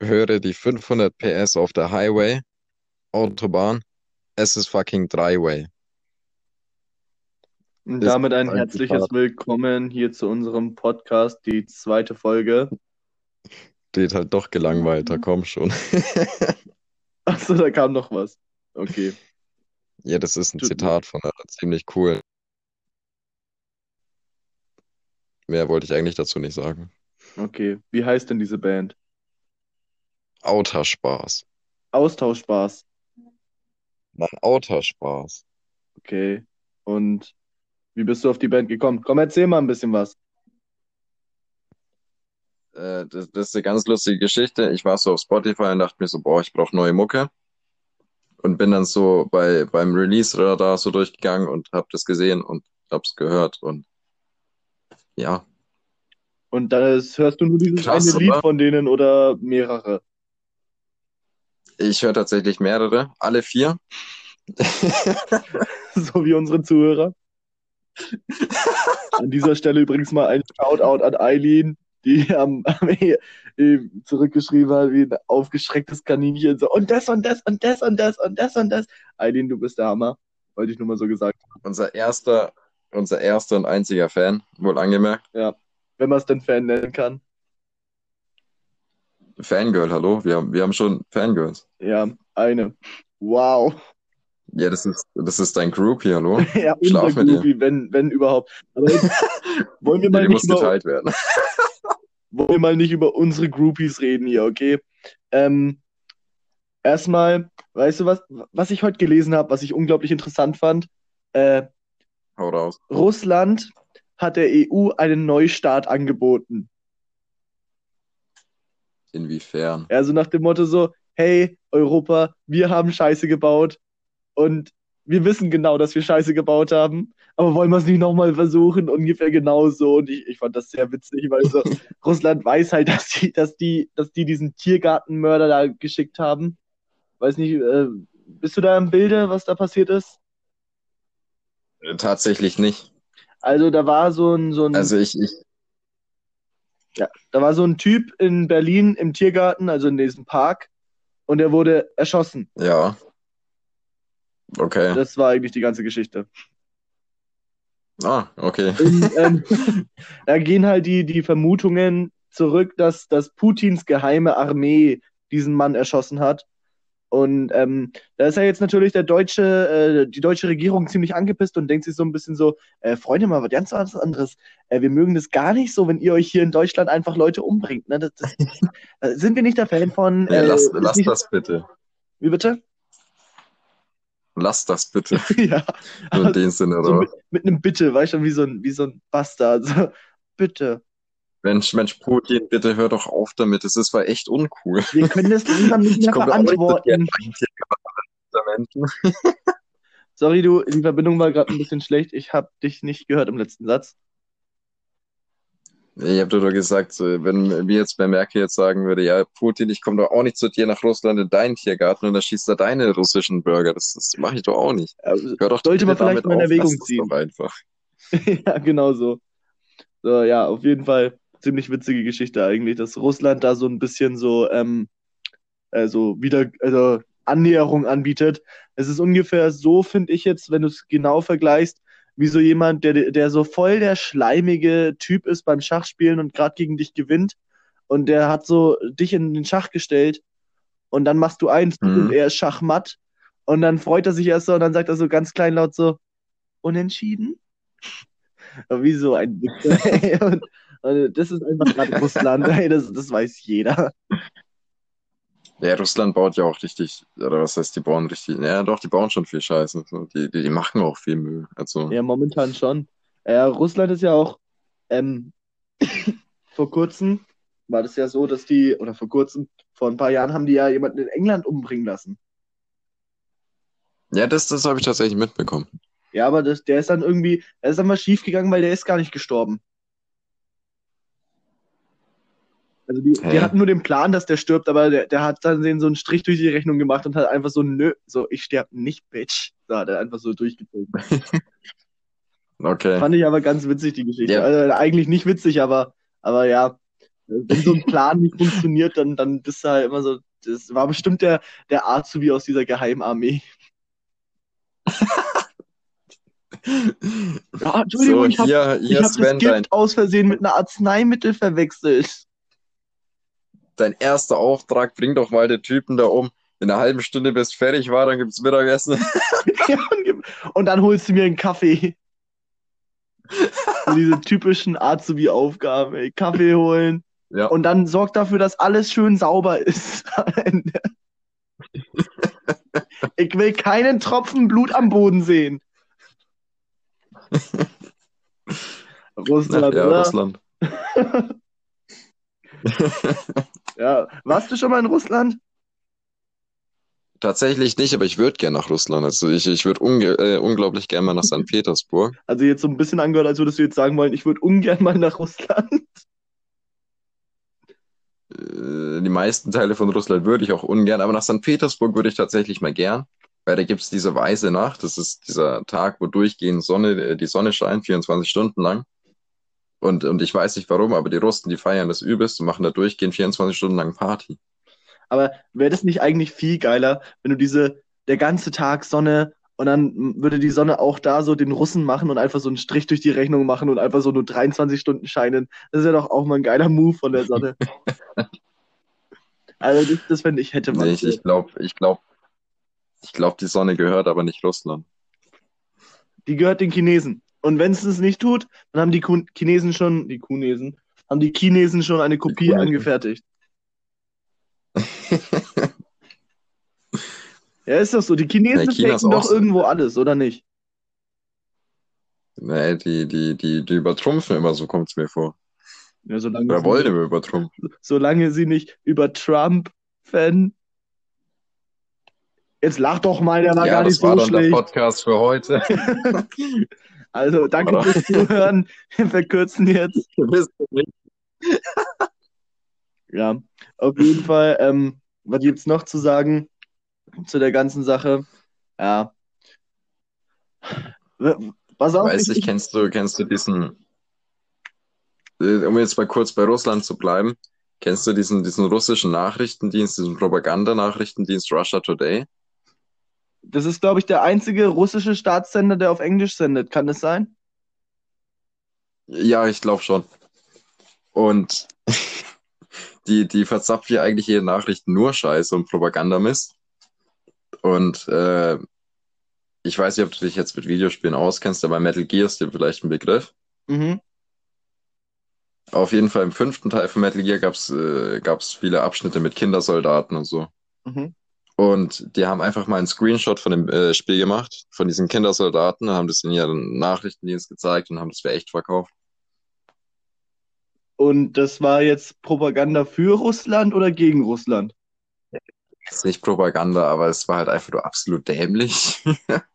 höre die 500 PS auf der Highway, Autobahn. Es ist fucking Driveway. Und damit ein herzliches. Willkommen hier zu unserem Podcast, die zweite Folge. Steht halt doch gelangweilter, komm schon. Achso, da kam noch was. Okay. Ja, das ist ein Tut mir- Zitat von einer ziemlich cool. Mehr wollte ich eigentlich dazu nicht sagen. Okay. Wie heißt denn diese Band? Autospaß. Austauschspaß. Nein, Autospaß. Okay. Und wie bist du auf die Band gekommen? Komm, erzähl mal ein bisschen was. Äh, das, das ist eine ganz lustige Geschichte. Ich war so auf Spotify und dachte mir so, boah, ich brauche neue Mucke. Und bin dann so bei, beim Release-Radar so durchgegangen und habe das gesehen und hab's gehört. Und ja, Und das hörst du nur dieses Krass, eine Lied oder? von denen oder mehrere? Ich höre tatsächlich mehrere, alle vier. So wie unsere Zuhörer. An dieser Stelle übrigens mal ein Shoutout an Eileen, die am, am e- eben zurückgeschrieben hat, wie ein aufgeschrecktes Kaninchen. So, und das und das und das und das und das und das. Eileen, du bist der Hammer. Wollte ich nur mal so gesagt haben. Unser erster, unser erster und einziger Fan, wohl angemerkt. Wenn man es denn Fan nennen kann. Fangirl, hallo? Wir haben, wir haben schon Fangirls. Ja, eine. Wow. Ja, das ist, das ist dein Groupie, hallo? Ja, Schlaf unser mit dir. Groupie, wenn, wenn überhaupt. Aber jetzt wollen wir mal nicht muss über, geteilt werden. wollen wir mal nicht über unsere Groupies reden hier, okay? Ähm, erstmal, weißt du was, was ich heute gelesen habe, was ich unglaublich interessant fand? Äh, Hau raus. Russland hat der EU einen Neustart angeboten. Inwiefern? Also nach dem Motto so, hey Europa, wir haben Scheiße gebaut und wir wissen genau, dass wir Scheiße gebaut haben, aber wollen wir es nicht nochmal versuchen? Ungefähr genauso. Und ich, ich fand das sehr witzig, weil so Russland weiß halt, dass die, dass die, dass die diesen Tiergartenmörder da geschickt haben. Weiß nicht, äh, bist du da im Bilde, was da passiert ist? Tatsächlich nicht. Also da war so ein, so ein, Also ich, ich, Ja, da war so ein Typ in Berlin im Tiergarten, also in diesem Park, und er wurde erschossen. ja. Okay. Das war eigentlich die ganze Geschichte. Ah, okay. Und, ähm, da gehen halt die, die Vermutungen zurück, dass, dass Putins geheime Armee diesen Mann erschossen hat. Und ähm, da ist ja jetzt natürlich der deutsche, äh, die deutsche Regierung ziemlich angepisst und denkt sich so ein bisschen so, äh, Freunde, mal was ganz was anderes. Äh, wir mögen das gar nicht so, wenn ihr euch hier in Deutschland einfach Leute umbringt. Ne? Das, das, äh, sind wir nicht der Fan von. Äh, lass, lass nicht, das bitte. Wie bitte? Lass das bitte. ja. So in dem Sinne, So oder? mit, mit einem Bitte, weißt du, wie so ein, wie so ein Bastard. So, bitte. Mensch, Mensch, Putin, bitte hör doch auf damit. Das ist war echt uncool. Wir können das langsam nicht Ich mehr Menschen. Sorry, du, die Verbindung war gerade ein bisschen schlecht. Ich habe dich nicht gehört im letzten Satz. Ich habe doch gesagt, wenn wir jetzt bei Merkel jetzt sagen würde, ja, Putin, ich komme doch auch nicht zu dir nach Russland in deinen Tiergarten und dann schießt er deine russischen Bürger. Das, das mache ich doch auch nicht. Also, Hör doch Sollte man vielleicht damit mal in Erwägung ziehen. einfach. ja, genau so. So, ja, auf jeden Fall ziemlich witzige Geschichte eigentlich, dass Russland da so ein bisschen so, ähm, also wieder, also Annäherung anbietet. Es ist ungefähr so, finde ich jetzt, wenn du es genau vergleichst, wie so jemand, der, der so voll der schleimige Typ ist beim Schachspielen und gerade gegen dich gewinnt und der hat so dich in den Schach gestellt und dann machst du eins Mhm. und er ist Schachmatt und dann freut er sich erst so und dann sagt er so ganz kleinlaut so, unentschieden? Wie so ein Wichser. und das ist einfach gerade Russland, ey, das, das weiß jeder. Ja, Russland baut ja auch richtig, oder was heißt, die bauen richtig, ja doch, die bauen schon viel Scheiße. Die, die, die machen auch viel Müll. Also, Ja, momentan schon. Ja, Russland ist ja auch ähm, vor kurzem war das ja so, dass die, oder vor kurzem, vor ein paar Jahren haben die ja jemanden in England umbringen lassen. ja, das, das habe ich tatsächlich mitbekommen. Ja, aber das, der ist dann irgendwie, er ist dann mal schief gegangen, weil der ist gar nicht gestorben. Also die, die hatten nur den Plan, dass der stirbt, aber der, der hat dann den so einen Strich durch die Rechnung gemacht und hat einfach so, nö, so, ich sterb nicht, Bitch. Da hat er einfach so durchgezogen. Okay. Fand ich aber ganz witzig, die Geschichte. Ja. Also eigentlich nicht witzig, aber, aber ja, wenn so ein Plan nicht funktioniert, dann, dann bist du halt immer so. Das war bestimmt der, der Azubi aus dieser Geheimarmee. Ja, Entschuldigung, So, ich habe hier, ich hier hab das Sven, dein, Gift aus Versehen mit einer Arzneimittel verwechselt. Dein erster Auftrag, bring doch mal den Typen da um. In einer halben Stunde bist fertig war, dann gibt's Mittagessen. Und dann holst du mir einen Kaffee. Diese typischen Azubi-Aufgaben. Kaffee holen. Ja. Und dann sorg dafür, dass alles schön sauber ist. Ich will keinen Tropfen Blut am Boden sehen. Russland, ja, oder? Russland. Ja. Warst du schon mal in Russland? Tatsächlich nicht, aber ich würde gern nach Russland. Also ich, ich würde äh, unglaublich gern mal nach St. Petersburg. Also jetzt so ein bisschen angehört, als würdest du jetzt sagen wollen, ich würde ungern mal nach Russland. Äh, die meisten Teile von Russland würde ich auch ungern, aber nach St. Petersburg würde ich tatsächlich mal gern, weil da gibt's diese weiße Nacht. Das ist dieser Tag, wo durchgehend Sonne, äh, die Sonne scheint, 24 Stunden lang. Und, und ich weiß nicht warum, aber die Russen, die feiern das übelst und machen da durchgehend 24 Stunden lang Party. Aber wäre das nicht eigentlich viel geiler, wenn du diese, der ganze Tag Sonne und dann würde die Sonne auch da so den Russen machen und einfach so einen Strich durch die Rechnung machen und einfach so nur 23 Stunden scheinen. Das ist ja doch auch mal ein geiler Move von der Sonne. Also das, das fände ich, hätte man. Nee, ich, ich glaube, ich glaube, ich glaube, die Sonne gehört aber nicht Russland. Die gehört den Chinesen. Und wenn es es nicht tut, dann haben die Kun- Chinesen schon, die Chinesen, haben die Chinesen schon eine Kopie angefertigt. Ja, ist doch so. Die Chinesen Ja, doch so. irgendwo alles, oder nicht? Nee, die, die, die, die übertrumpfen immer, so kommt's mir vor. Ja, solange, Oder sie, wollen immer übertrumpfen. solange sie nicht über Trump fan. Jetzt lach doch mal, der war Ja, gar das nicht war so dann der schlecht. Podcast für heute. Also, danke Oder? fürs Zuhören. Wir verkürzen jetzt. Ja, auf jeden Fall. Ähm, was gibt's noch zu sagen zu der ganzen Sache? Ja. Pass auf, Weiß ich, ich, kennst du, kennst du diesen, äh, um jetzt mal kurz bei Russland zu bleiben, kennst du diesen, diesen russischen Nachrichtendienst, diesen Propagandanachrichtendienst Russia Today? Das ist, glaube ich, der einzige russische Staatssender, der auf Englisch sendet. Kann das sein? Ja, ich glaube schon. Und die, die verzapft ja eigentlich jede Nachricht nur Scheiße und Propagandamist. Und äh, ich weiß nicht, ob du dich jetzt mit Videospielen auskennst, aber Metal Gear ist dir vielleicht ein Begriff. Mhm. Auf jeden Fall im fünften Teil von Metal Gear gab's äh, gab's viele Abschnitte mit Kindersoldaten und so. Mhm. Und die haben einfach mal einen Screenshot von dem äh, Spiel gemacht, von diesen Kindersoldaten, haben das in ihren Nachrichtendienst gezeigt und haben das für echt verkauft. Und das war jetzt Propaganda für Russland oder gegen Russland? ist nicht Propaganda, aber es war halt einfach nur absolut dämlich.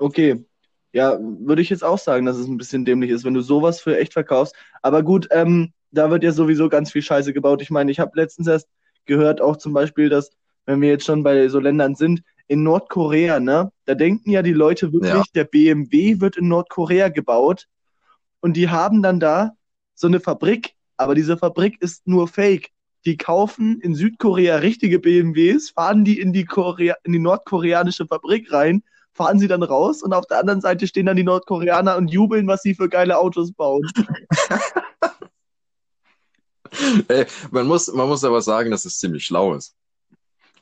Okay. Ja, würde ich jetzt auch sagen, dass es ein bisschen dämlich ist, wenn du sowas für echt verkaufst. Aber gut, ähm, da wird ja sowieso ganz viel Scheiße gebaut. Ich meine, ich habe letztens erst gehört, auch zum Beispiel, dass, wenn wir jetzt schon bei so Ländern sind, in Nordkorea, ne, da denken ja die Leute wirklich, Ja. der BMW wird in Nordkorea gebaut und die haben dann da so eine Fabrik, aber diese Fabrik ist nur Fake. Die kaufen in Südkorea richtige BMWs, fahren die in die, Korea in die nordkoreanische Fabrik rein, fahren sie dann raus und auf der anderen Seite stehen dann die Nordkoreaner und jubeln, was sie für geile Autos bauen. Ey, man muss, man muss aber sagen, dass es ziemlich schlau ist.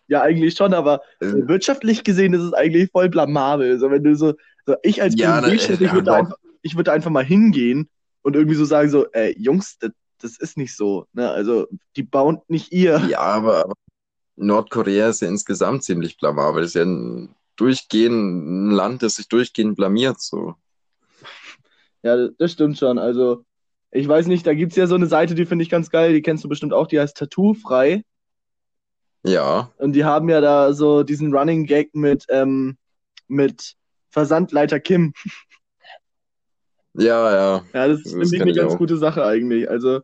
Ja, eigentlich schon, aber Äh, wirtschaftlich gesehen ist es eigentlich voll blamabel. Also wenn du so, so ich als Ja, na, ich würde da ja, einfach, ich würde da einfach mal hingehen und irgendwie so sagen so, ey, Jungs, das, das ist nicht so. Ne? Also die bauen nicht ihr. Ja, aber, aber Nordkorea ist ja insgesamt ziemlich blamabel. Das ist ja ein durchgehend ein Land, das sich durchgehend blamiert, so. Ja, das stimmt schon. Also ich weiß nicht, da gibt's ja so eine Seite, die finde ich ganz geil, die kennst du bestimmt auch, die heißt Tattoo-frei. Ja, Und die haben ja da so diesen Running Gag mit, ähm, mit Versandleiter Kim. ja, ja. Ja, das Das finde ich kenn eine ich ganz auch. gute Sache eigentlich. Also,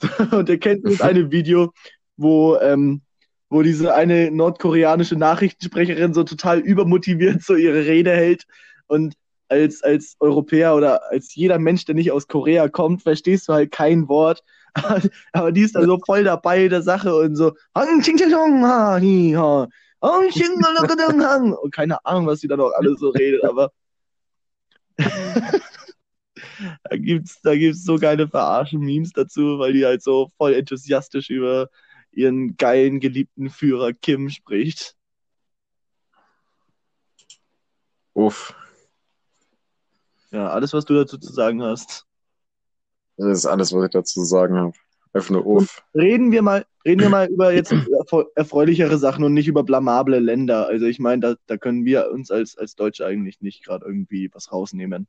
und ihr kennt das eine Video, wo, ähm, wo diese eine nordkoreanische Nachrichtensprecherin so total übermotiviert so ihre Rede hält und als, als Europäer oder als jeder Mensch, der nicht aus Korea kommt, verstehst du halt kein Wort. Aber die ist da so voll dabei der Sache und so. Und keine Ahnung, was sie da noch alle so redet, aber da gibt's, da gibt's so geile Verarschen-Memes dazu, weil die halt so voll enthusiastisch über ihren geilen, geliebten Führer Kim spricht. Uff. Ja, alles, was du dazu zu sagen hast. Das ist alles, was ich dazu zu sagen habe. Nur uff. Reden wir mal, reden wir mal über jetzt erfreulichere Sachen und nicht über blamable Länder. Also ich meine, da, da können wir uns als, als Deutsche eigentlich nicht gerade irgendwie was rausnehmen.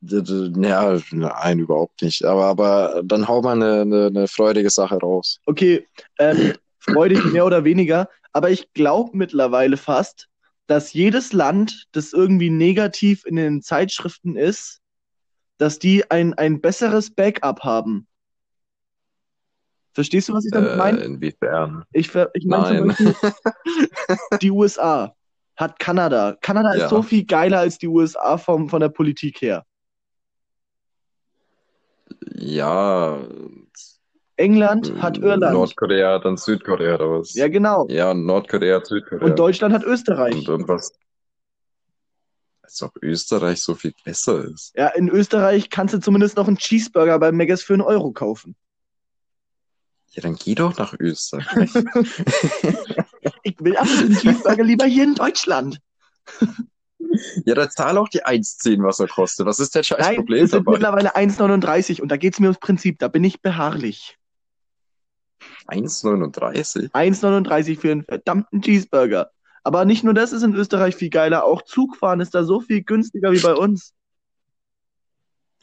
Ja, nein, überhaupt nicht. Aber, aber dann hau mal eine, eine, eine freudige Sache raus. Okay, ähm, freudig mehr oder weniger. Aber ich glaube mittlerweile fast, dass jedes Land, das irgendwie negativ in den Zeitschriften ist, dass die ein, ein besseres Backup haben. Verstehst du, was ich damit Äh, meine? inwiefern? Ich, ich meine die USA hat Kanada. Kanada Ja. ist so viel geiler als die USA vom, von der Politik her. Ja, England hat Irland. Nordkorea hat dann Südkorea oder was? Ja, genau. Ja, Nordkorea hat Südkorea. Und Deutschland hat Österreich. Und, und was? Als ob Österreich so viel besser ist. Ja, in Österreich kannst du zumindest noch einen Cheeseburger bei Megas für einen Euro kaufen. Ja, dann geh doch nach Österreich. Ich will aber den Cheeseburger lieber hier in Deutschland. ja, dann zahl auch die 1,10, was er kostet. Was ist der scheiß Nein, Problem es sind dabei? mittlerweile 1,39 und da geht es mir ums Prinzip. Da bin ich beharrlich. 1,39? 1,39 für einen verdammten Cheeseburger. Aber nicht nur das ist in Österreich viel geiler, auch Zugfahren ist da so viel günstiger wie bei uns.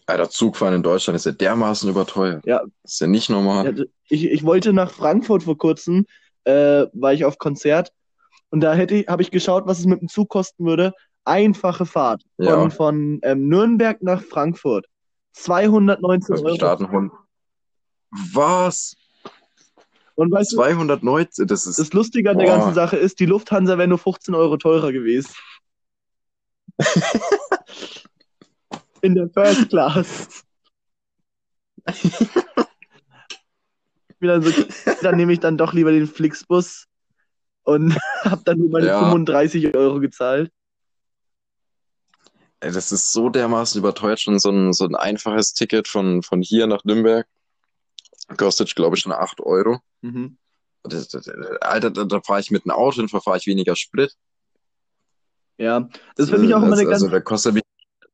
Alter, Zugfahren in Deutschland ist ja dermaßen überteuert. Ja. Das ist ja nicht normal. Ja, ich, ich wollte nach Frankfurt vor kurzem, äh, war ich auf Konzert und da hätte ich, habe ich geschaut, was es mit dem Zug kosten würde. Einfache Fahrt von, Ja. von ähm, Nürnberg nach Frankfurt. 219 Also wir Euro. starten Hund. Was? Und weißt du, 219? Das ist. das Lustige an der Boah. ganzen Sache ist, die Lufthansa wäre nur 15 Euro teurer gewesen. In der First Class. So, dann nehme ich dann doch lieber den Flixbus und habe dann nur meine Ja. 35 Euro gezahlt. Ey, das ist so dermaßen überteuert, schon so ein, so ein einfaches Ticket von, von hier nach Nürnberg. Kostet, glaube ich, schon 8 Euro. Mhm. Das, das, Alter, da, da fahre ich mit einem Auto hin, fahre ich weniger Sprit. Ja, das finde ich auch immer also, eine ganz, Also, da kostet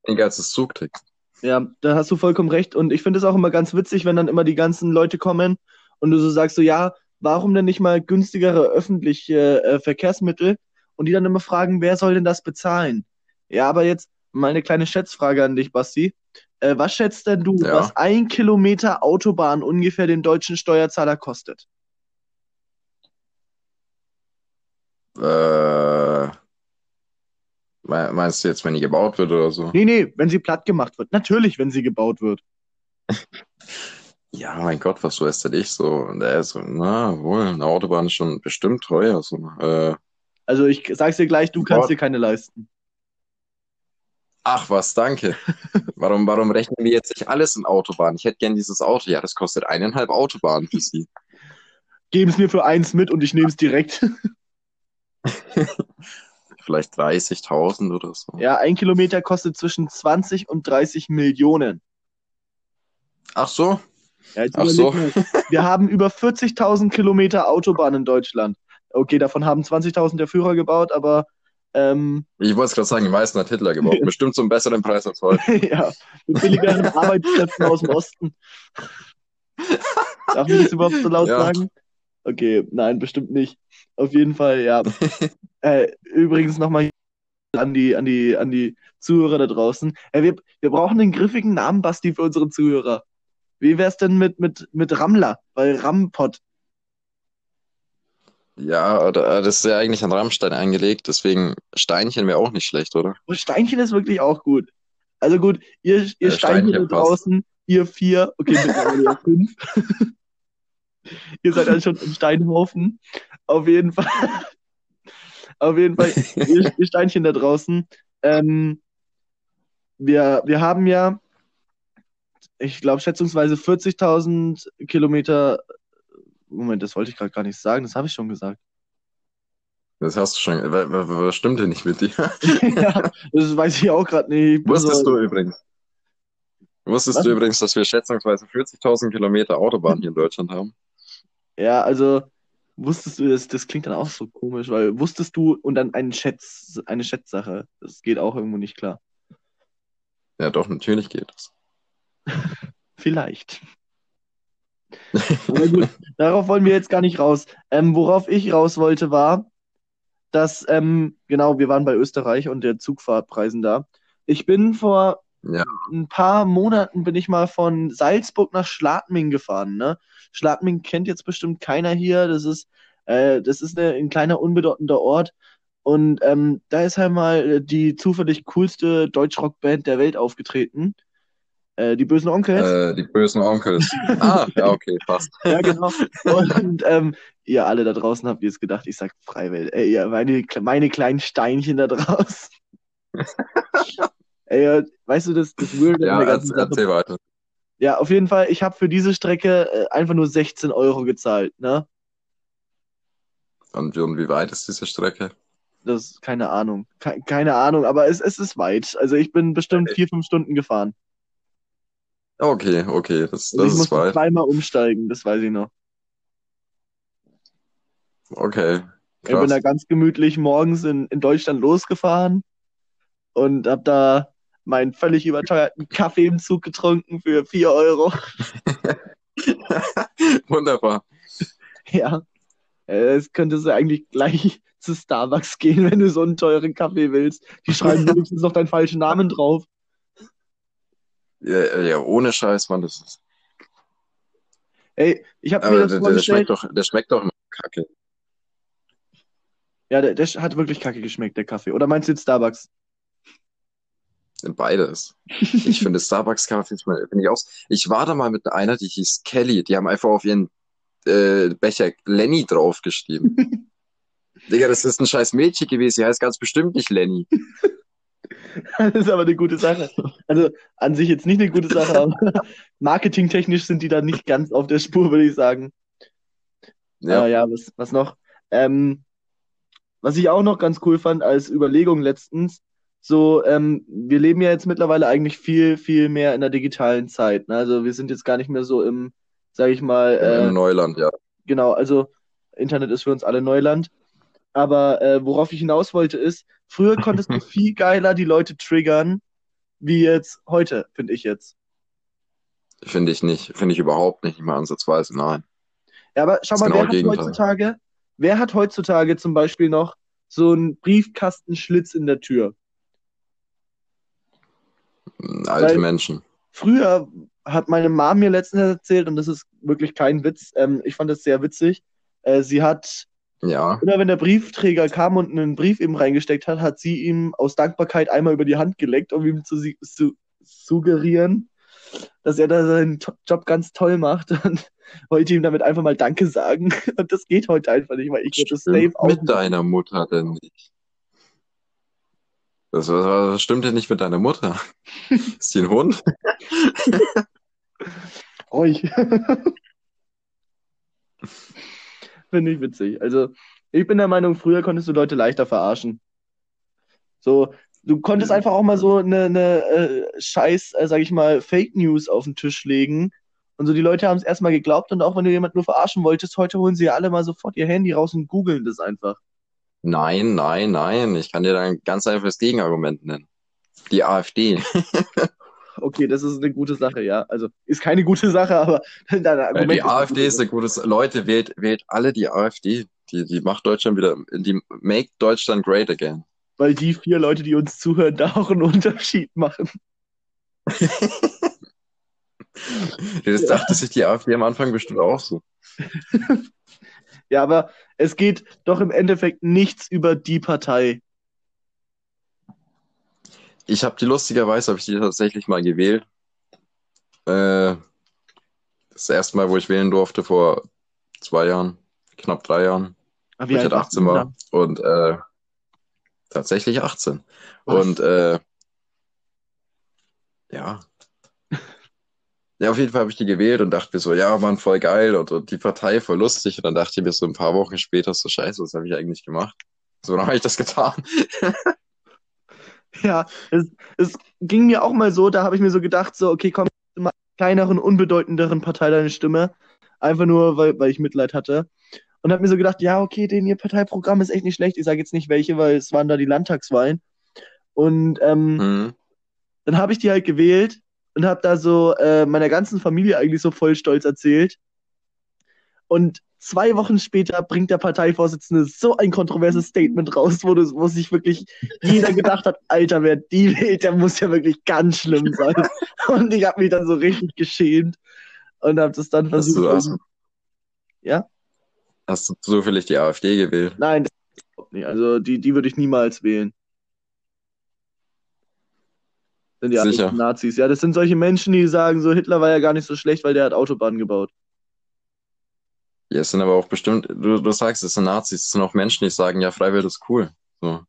weniger als das Zugticket. ja, da hast du vollkommen recht. Und ich finde es auch immer ganz witzig, wenn dann immer die ganzen Leute kommen und du so sagst so, ja, warum denn nicht mal günstigere öffentliche äh, Verkehrsmittel? Und die dann immer fragen, wer soll denn das bezahlen? Ja, aber jetzt mal eine kleine Schätzfrage an dich, Basti. Äh, was schätzt denn du, Ja. was ein Kilometer Autobahn ungefähr den deutschen Steuerzahler kostet? Äh, me- meinst du jetzt, wenn die gebaut wird oder so? Nee, nee, wenn sie platt gemacht wird. Natürlich, wenn sie gebaut wird. Ja, mein Gott, was weiß denn ich so? Und er so, na wohl, eine Autobahn ist schon bestimmt teuer. So, äh, Also ich sag's dir gleich, du kannst Gott. dir keine leisten. Ach was, danke. Warum, warum rechnen wir jetzt nicht alles in Autobahn? Ich hätte gern dieses Auto. Ja, das kostet eineinhalb Autobahnen für Sie. Geben's mir für eins mit und ich nehme es direkt. Vielleicht 30.000 oder so. Ja, ein Kilometer kostet zwischen 20 und 30 Millionen. Ach so? Ja, Ach so. Wir haben über 40.000 Kilometer Autobahn in Deutschland. Okay, davon haben 20.000 der Führer gebaut, aber ähm, Ich wollte es gerade sagen, die meisten hat Hitler gebaut. Bestimmt zum besseren Preis als heute. ja, mit billigeren Arbeitskräften aus dem Osten. Darf ich das überhaupt so laut Ja. sagen? Okay, nein, bestimmt nicht. Auf jeden Fall, ja. äh, übrigens nochmal an die, an die, an die Zuhörer da draußen. Äh, wir, wir brauchen einen griffigen Namen, Basti, für unsere Zuhörer. Wie wär's denn mit, mit, mit Rammler? Weil Rampot. Ja, oder, äh, das ist ja eigentlich an Rammstein eingelegt, deswegen Steinchen wäre auch nicht schlecht, oder? Und Steinchen ist wirklich auch gut. Also gut, ihr, ihr Äh, Steinchen da Steinchen passt. draußen, ihr vier, okay, mittlerweile ja fünf. ihr seid dann schon im Steinhaufen. Auf jeden Fall. Auf jeden Fall, ihr, ihr Steinchen da draußen. Ähm, wir, wir haben ja, ich glaube, schätzungsweise 40.000 Kilometer. Moment, das wollte ich gerade gar nicht sagen, das habe ich schon gesagt. Das hast du schon. wa- wa- wa- Was stimmt denn nicht mit dir? ja, das weiß ich auch gerade nicht. Wusstest du übrigens? Wusstest Was? du übrigens, dass wir schätzungsweise 40.000 Kilometer Autobahn hier in Deutschland haben? Ja, also wusstest du, das, das klingt dann auch so komisch, weil wusstest du und dann ein Schätz, eine Schätzsache. Das geht auch irgendwo nicht klar. Ja, doch, natürlich geht das. Vielleicht. Aber gut, darauf wollen wir jetzt gar nicht raus. Ähm, worauf ich raus wollte, war, dass, ähm, genau, wir waren bei Österreich und der Zugfahrtpreisen da. Ich bin vor Ja. ein paar Monaten bin ich mal von Salzburg nach Schladming gefahren, ne? Schladming kennt jetzt bestimmt keiner hier. Das ist, äh, das ist eine, ein kleiner, unbedeutender Ort. Und ähm, da ist halt mal die zufällig coolste Deutschrockband der Welt aufgetreten. Äh, die Bösen Onkels. Äh, die bösen Onkels. Ah, ja, okay, passt. Ja, genau. Und ähm, ihr alle da draußen habt jetzt gedacht, ich sag Freiwelt. Ey, ihr, meine, meine kleinen Steinchen da draußen. Ey, äh, weißt du, das, das Weird Ja, an der ganzen erz- Sache. erzähl weiter. Ja, auf jeden Fall, ich habe für diese Strecke äh, einfach nur 16 Euro gezahlt, ne? Und, und wie weit ist diese Strecke? Das, keine Ahnung. Ke keine Ahnung, aber es, es ist weit. Also ich bin bestimmt vier, fünf Stunden gefahren. Okay, okay, das, das ich ist musste weit. zweimal umsteigen, das weiß ich noch. Okay, Ich bin da ganz gemütlich morgens in, in Deutschland losgefahren und hab da meinen völlig überteuerten Kaffee im Zug getrunken für 4 Euro. Wunderbar. Ja, äh, es könntest du eigentlich gleich zu Starbucks gehen, wenn du so einen teuren Kaffee willst. Die schreiben wenigstens noch deinen falschen Namen drauf. Ja, ja, ohne Scheiß, Mann, das ist. Ey, ich habe mir das der, der schmeckt doch, der schmeckt doch immer kacke. Ja, der, der hat wirklich kacke geschmeckt, der Kaffee. Oder meinst du jetzt Starbucks? Beides. Ich finde Starbucks-Kaffee finde ich aus. Ich war da mal mit einer, die hieß Kelly. Die haben einfach auf ihren äh, Becher Lenny draufgeschrieben. Digga, das ist ein scheiß Mädchen gewesen. Die heißt ganz bestimmt nicht Lenny. Das ist aber eine gute Sache. Also an sich jetzt nicht eine gute Sache, aber marketingtechnisch sind die da nicht ganz auf der Spur, würde ich sagen. Ja. Ah, ja, was, was noch? Ähm, was ich auch noch ganz cool fand als Überlegung letztens, so, ähm, wir leben ja jetzt mittlerweile eigentlich viel, viel mehr in der digitalen Zeit. Ne? Also wir sind jetzt gar nicht mehr so im, sag ich mal, äh, Im Neuland, ja. genau, also Internet ist für uns alle Neuland. Aber äh, worauf ich hinaus wollte ist, früher konntest du viel geiler die Leute triggern, wie jetzt heute, finde ich jetzt. Finde ich nicht. Finde ich überhaupt nicht, nicht mal ansatzweise. Nein. Ja, aber schau mal, genaue wer hat Gegenteil. heutzutage, wer hat heutzutage zum Beispiel noch so einen Briefkastenschlitz in der Tür? Alte Weil- Menschen. Früher hat meine Mom mir letztens erzählt, und das ist wirklich kein Witz, ähm, ich fand das sehr witzig. Äh, sie hat, Ja. immer wenn der Briefträger kam und einen Brief eben reingesteckt hat, hat sie ihm aus Dankbarkeit einmal über die Hand geleckt, um ihm zu, zu suggerieren, dass er da seinen Job ganz toll macht und wollte ihm damit einfach mal Danke sagen. Und das geht heute einfach nicht, weil ich das Stimmt auch mit deiner Mutter denn nicht? Das, was stimmt denn nicht mit deiner Mutter? Ist die ein Hund? Ruhig. Finde ich witzig. Also, ich bin der Meinung, früher konntest du Leute leichter verarschen. So, du konntest einfach auch mal so eine, eine äh, Scheiß, äh, sag ich mal, Fake News auf den Tisch legen. Und so, die Leute haben es erstmal geglaubt und auch wenn du jemanden nur verarschen wolltest, heute holen sie ja alle mal sofort ihr Handy raus und googeln das einfach. Nein, nein, nein. Ich kann dir da ein ganz einfaches Gegenargument nennen. Die AfD. Okay, das ist eine gute Sache, ja. Also, ist keine gute Sache, aber dein Argument Die ist eine AfD gute ist ein gutes. Leute, wählt, wählt alle die AfD. Die, die macht Deutschland wieder, die make Deutschland great again. weil die vier Leute, die uns zuhören, da auch einen Unterschied machen. Das dachte sich die AfD am Anfang bestimmt auch so. Ja, aber es geht doch im Endeffekt nichts über die Partei. Ich habe die lustigerweise, habe ich die tatsächlich mal gewählt. Äh, das erste Mal, wo ich wählen durfte, vor zwei Jahren, knapp drei Jahren, Aber wo ich halt 18 war. Und äh, tatsächlich 18. Was? Und äh, Ja. Ja, auf jeden Fall habe ich die gewählt und dachte mir so, ja, Mann, voll geil und, und die Partei voll lustig. Und dann dachte ich mir so ein paar Wochen später so, scheiße, was habe ich eigentlich gemacht? So, dann habe ich das getan. Ja, es, es ging mir auch mal so, da habe ich mir so gedacht, so, okay, komm, mal kleineren, unbedeutenderen Partei deine Stimme. Einfach nur, weil, weil ich Mitleid hatte. Und habe mir so gedacht, ja, okay, den ihr Parteiprogramm ist echt nicht schlecht. Ich sage jetzt nicht welche, weil es waren da die Landtagswahlen. Und ähm, Mhm. dann habe ich die halt gewählt und habe da so äh, meiner ganzen Familie eigentlich so voll stolz erzählt. Und zwei Wochen später bringt der Parteivorsitzende so ein kontroverses Statement raus, wo, das, wo sich wirklich jeder gedacht hat, Alter, wer die wählt, der muss ja wirklich ganz schlimm sein. Und ich habe mich dann so richtig geschämt und habe das dann Hast versucht. du, hast, ja? hast du zufällig die AfD gewählt? Nein, das überhaupt nicht. Also die, die würde ich niemals wählen. Sind ja alles Sicher. Nazis. Ja, das sind solche Menschen, die sagen, so Hitler war ja gar nicht so schlecht, weil der hat Autobahnen gebaut. Ja, es sind aber auch bestimmt, du, du sagst, es sind Nazis, es sind auch Menschen, die sagen, ja, Freiwild ist cool. So.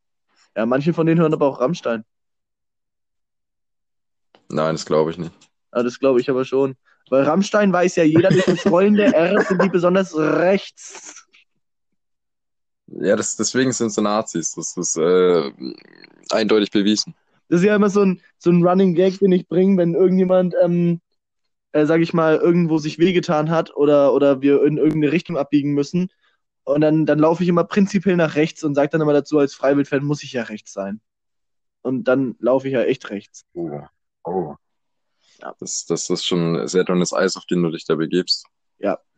Ja, manche von denen hören aber auch Rammstein. Nein, das glaube ich nicht. Ja, das glaube ich aber schon. Weil Rammstein weiß ja jeder, durch das rollende R sind die besonders rechts. Ja, das, deswegen sind sie Nazis. Das ist äh, eindeutig bewiesen. Das ist ja immer so ein, so ein Running Gag, den ich bringe, wenn irgendjemand, ähm, äh, sag ich mal, irgendwo sich wehgetan hat oder, oder wir in irgendeine Richtung abbiegen müssen. Und dann, dann laufe ich immer prinzipiell nach rechts und sage dann immer dazu, als Freiwild-Fan muss ich ja rechts sein. Und dann laufe ich ja echt rechts. Oh. Oh. Ja. Das, das ist schon sehr dünnes Eis, auf den du dich da begibst.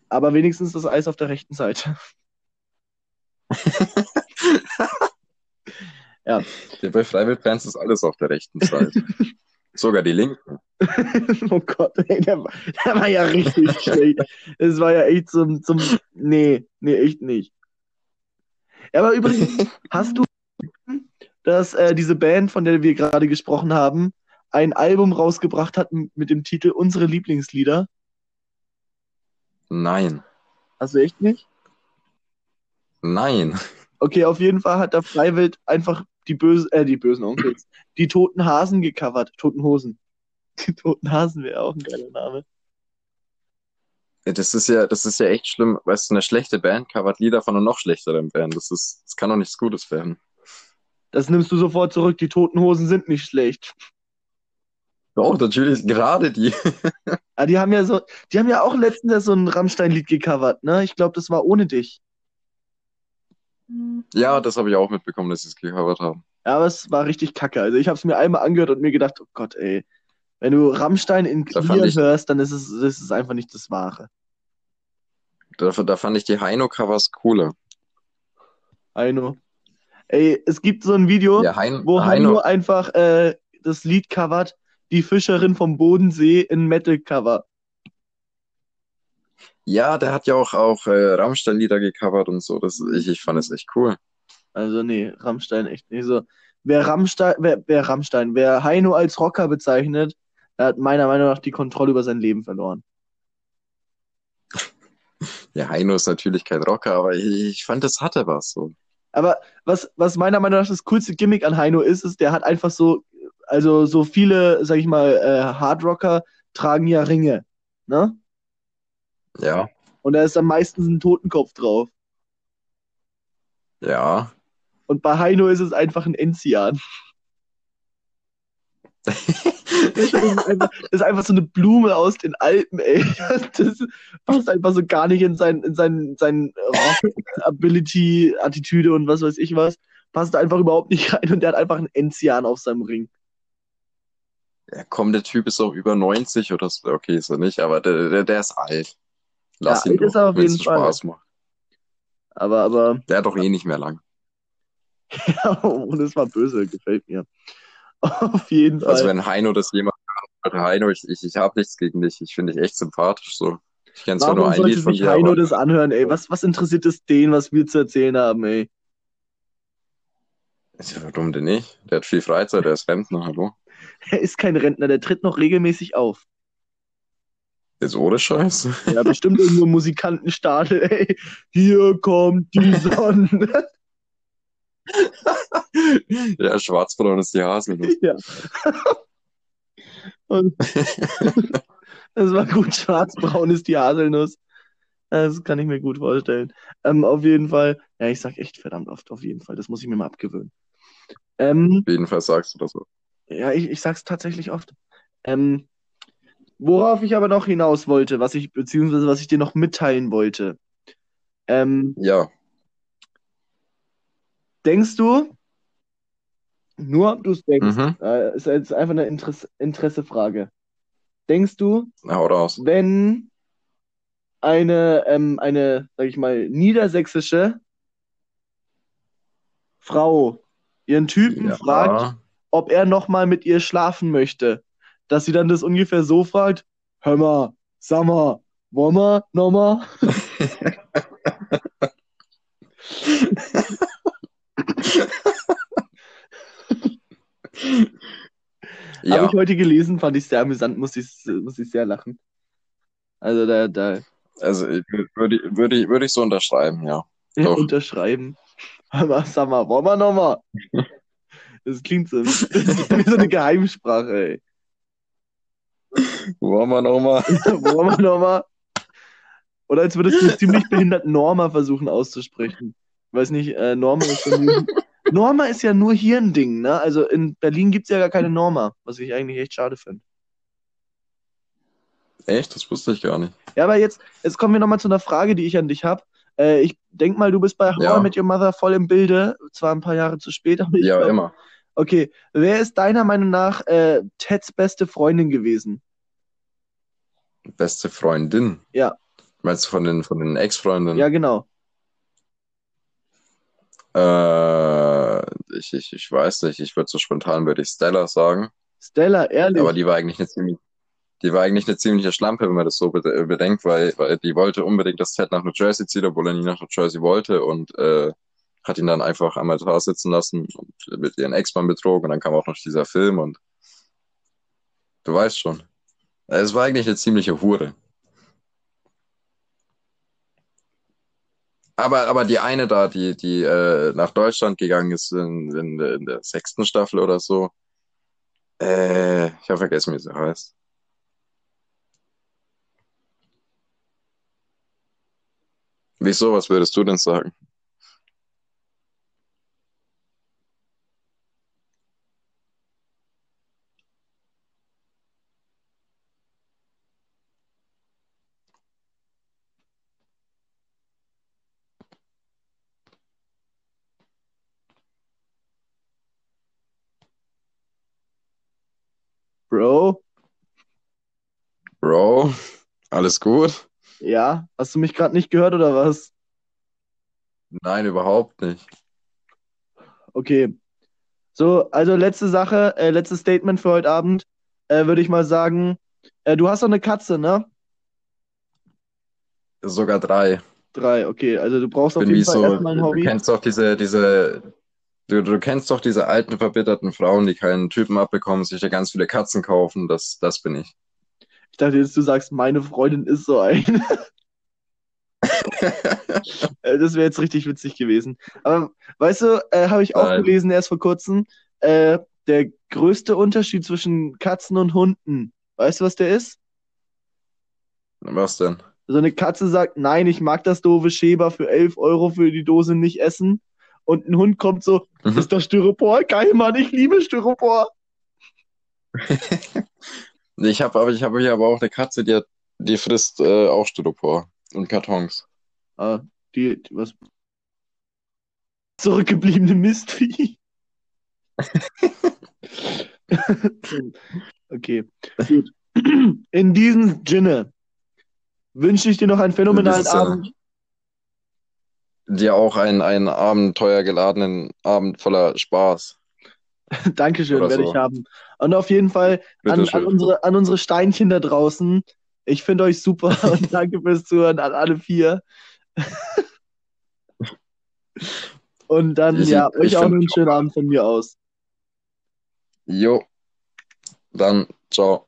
Aber wenigstens das Eis auf der rechten Seite. Ja. Ja, bei Freiwild-Fans ist alles auf der rechten Seite. Sogar die Linken. oh Gott, ey, der, war- der war ja richtig schlecht. Das war ja echt zum, zum. Nee, nee, echt nicht. Aber übrigens, hast du, dass äh, diese Band, von der wir gerade gesprochen haben, ein Album rausgebracht hat mit dem Titel Unsere Lieblingslieder? Nein. Hast du echt nicht? Nein. Okay, auf jeden Fall hat der Freiwild einfach die böse, äh, die bösen Onkels, die toten Hasen gecovert. Toten Hosen. Die toten Hasen wäre auch ein geiler Name. Das ist ja, das ist ja echt schlimm. Weißt du, eine schlechte Band covert Lieder von einer noch schlechteren Band. Das ist, das kann doch nichts Gutes werden. Das nimmst du sofort zurück. Die toten Hosen sind nicht schlecht. Doch, natürlich, gerade die. Ah, die haben ja so, die haben ja auch letztens so ein Rammstein-Lied gecovert, ne? Ich glaube, das war ohne dich. Ja, das habe ich auch mitbekommen, dass sie es gecovert haben. Ja, aber es war richtig kacke. Also ich habe es mir einmal angehört und mir gedacht, oh Gott, ey, wenn du Rammstein in Da Clear ich- hörst, dann ist es, ist einfach nicht das Wahre. Da, da fand ich die Heino-Covers cooler. Heino. Ey, es gibt so ein Video, Ja, Hein, wo Heino Heino, einfach äh, das Lied covert, die Fischerin vom Bodensee in Metal-Cover. Ja, der hat ja auch, auch äh, Rammstein-Lieder gecovert und so. Das, ich, ich fand es echt cool. Also nee, Rammstein echt nicht so. Wer Rammstein, wer, wer Rammstein, wer Heino als Rocker bezeichnet, der hat meiner Meinung nach die Kontrolle über sein Leben verloren. Ja, Heino ist natürlich kein Rocker, aber ich, ich fand, das hatte was so. Aber was, was meiner Meinung nach das coolste Gimmick an Heino ist, ist, der hat einfach so, also so viele, sag ich mal, äh, Hardrocker tragen ja Ringe, ne? Ja, Und da ist am meisten ein Totenkopf drauf. ja. Und bei Heino ist es einfach ein Enzian. Das ist, einfach, das ist einfach so eine Blume aus den Alpen, ey. Das passt einfach so gar nicht in sein, in sein, sein Rock-Ability, Attitüde und was weiß ich was. Passt einfach überhaupt nicht rein und der hat einfach einen Enzian auf seinem Ring. Ja, komm, der Typ ist auch über 90 oder so. Okay, ist er nicht, aber der, der, der ist alt. Lass Ja, ihn ist doch, auf jeden Fall. Spaß macht. Aber, aber, Der hat doch eh nicht mehr lang. ja, und es war böse, gefällt mir. Auf jeden Fall. Also wenn Heino das jemand hört, Heino, ich, ich, ich habe nichts gegen dich. Ich finde dich echt sympathisch so. Ich kenne zwar nur ein Lied von dir, Heino aber das anhören, ey? Was, was interessiert es den, was wir zu erzählen haben, ey? Ja, warum denn nicht? Der hat viel Freizeit, der ist Rentner, hallo. Er ist kein Rentner, der tritt noch regelmäßig auf. Ist ohne Scheiß. Ja, bestimmt irgendwo Musikantenstadel, ey. Hier kommt die Sonne. ja, schwarzbraun ist die Haselnuss. ja. Und das war gut. Schwarzbraun ist die Haselnuss. Das kann ich mir gut vorstellen. Ähm, auf jeden Fall. Ja, ich sag echt verdammt oft auf jeden Fall. Das muss ich mir mal abgewöhnen. Ähm, Auf jeden Fall sagst du das so. ja, ich, ich sag's tatsächlich oft. Ähm, worauf ich aber noch hinaus wollte, was ich, beziehungsweise was ich dir noch mitteilen wollte. Ähm, Ja, denkst du, nur ob du es denkst, mhm. äh, ist jetzt einfach eine Interesse, Interessefrage. Denkst du, raus. wenn eine, ähm, eine, sag ich mal, niedersächsische Frau ihren Typen fragt, Ja, ob er nochmal mit ihr schlafen möchte, dass sie dann das ungefähr so fragt, hör mal, sag mal, wollen wir nochmal? Habe ja, ich heute gelesen, fand ich sehr amüsant, muss ich, muss ich sehr lachen. Also da, da also würde, würde, ich- würde ich so unterschreiben, ja. Doch. unterschreiben. Hör mal, sag mal, wollen wir nochmal? Das klingt so, das ist wie so eine Geheimsprache, ey. Wollen wir nochmal? Wollen wir nochmal? Oder als würdest du ziemlich behindert Norma versuchen auszusprechen. Ich weiß nicht, äh, Norma ist ja nur, Norma ist ja nur hier ein Ding, ne? Also in Berlin gibt es ja gar keine Norma, was ich eigentlich echt schade finde. Echt? Das wusste ich gar nicht. Ja, aber jetzt, jetzt kommen wir nochmal zu einer Frage, die ich an dich habe. Äh, ich denk mal, du bist bei How Ja. Met Your Mother voll im Bilde, zwar ein paar Jahre zu spät, aber ich Ja, glaub- immer. Okay, wer ist deiner Meinung nach äh, Teds beste Freundin gewesen? Beste Freundin. Ja. Meinst du von den, von den Ex-Freundinnen? Ja, genau. Äh, ich, ich, ich weiß nicht. Ich würde so spontan würde ich Stella sagen. Stella, ehrlich. Aber die war eigentlich eine ziemlich, die war eigentlich eine ziemliche Schlampe, wenn man das so bede- bedenkt, weil, weil die wollte unbedingt, dass Ted nach New Jersey zieht, obwohl er nie nach New Jersey wollte und äh, hat ihn dann einfach am Altar sitzen lassen und mit ihren Ex-Mann betrogen und dann kam auch noch dieser Film und du weißt schon. Es war eigentlich eine ziemliche Hure. Aber, aber die eine da, die, die äh, nach Deutschland gegangen ist in, in, in der sechsten Staffel oder so, äh, ich habe vergessen, wie sie heißt. Wieso, was würdest du denn sagen? Bro, Bro, alles gut? ja, hast du mich gerade nicht gehört oder was? Nein, überhaupt nicht. Okay. So, also letzte Sache, äh, letztes Statement für heute Abend, äh, würde ich mal sagen, äh, du hast doch eine Katze, ne? Sogar drei. Drei, okay. Also du brauchst auf jeden Fall so, erstmal ein du Hobby. kennst doch diese, diese, du, du kennst doch diese alten verbitterten Frauen, die keinen Typen abbekommen, sich da ganz viele Katzen kaufen. Das, das bin ich. Ich dachte jetzt, du sagst, meine Freundin ist so eine. Äh, Das wäre jetzt richtig witzig gewesen. Aber weißt du, äh, habe ich auch Nein. gelesen erst vor kurzem, äh, der größte Unterschied zwischen Katzen und Hunden. Weißt du, was der ist? Was denn? So eine Katze sagt, nein, ich mag das doofe Schäber für 11 Euro für die Dose nicht essen. Und ein Hund kommt so, Mhm. ist das Styropor? Geil, Mann, ich liebe Styropor. Ich habe aber, ich habe hier aber auch eine Katze, die hat, die frisst äh, auch Styropor und Kartons. Ah, die, die was? Zurückgebliebene Mistvieh. okay, gut. In diesem Sinne wünsche ich dir noch einen phänomenalen Sinne. Abend. Dir auch einen, einen abenteuergeladenen Abend voller Spaß. Dankeschön, Oder werde so. ich haben. Und auf jeden Fall an, an, unsere, an unsere Steinchen da draußen. Ich finde euch super und danke fürs Zuhören an alle vier. Und dann, Ich- ja, ich euch auch einen schönen Abend von mir aus. Jo. Dann, ciao.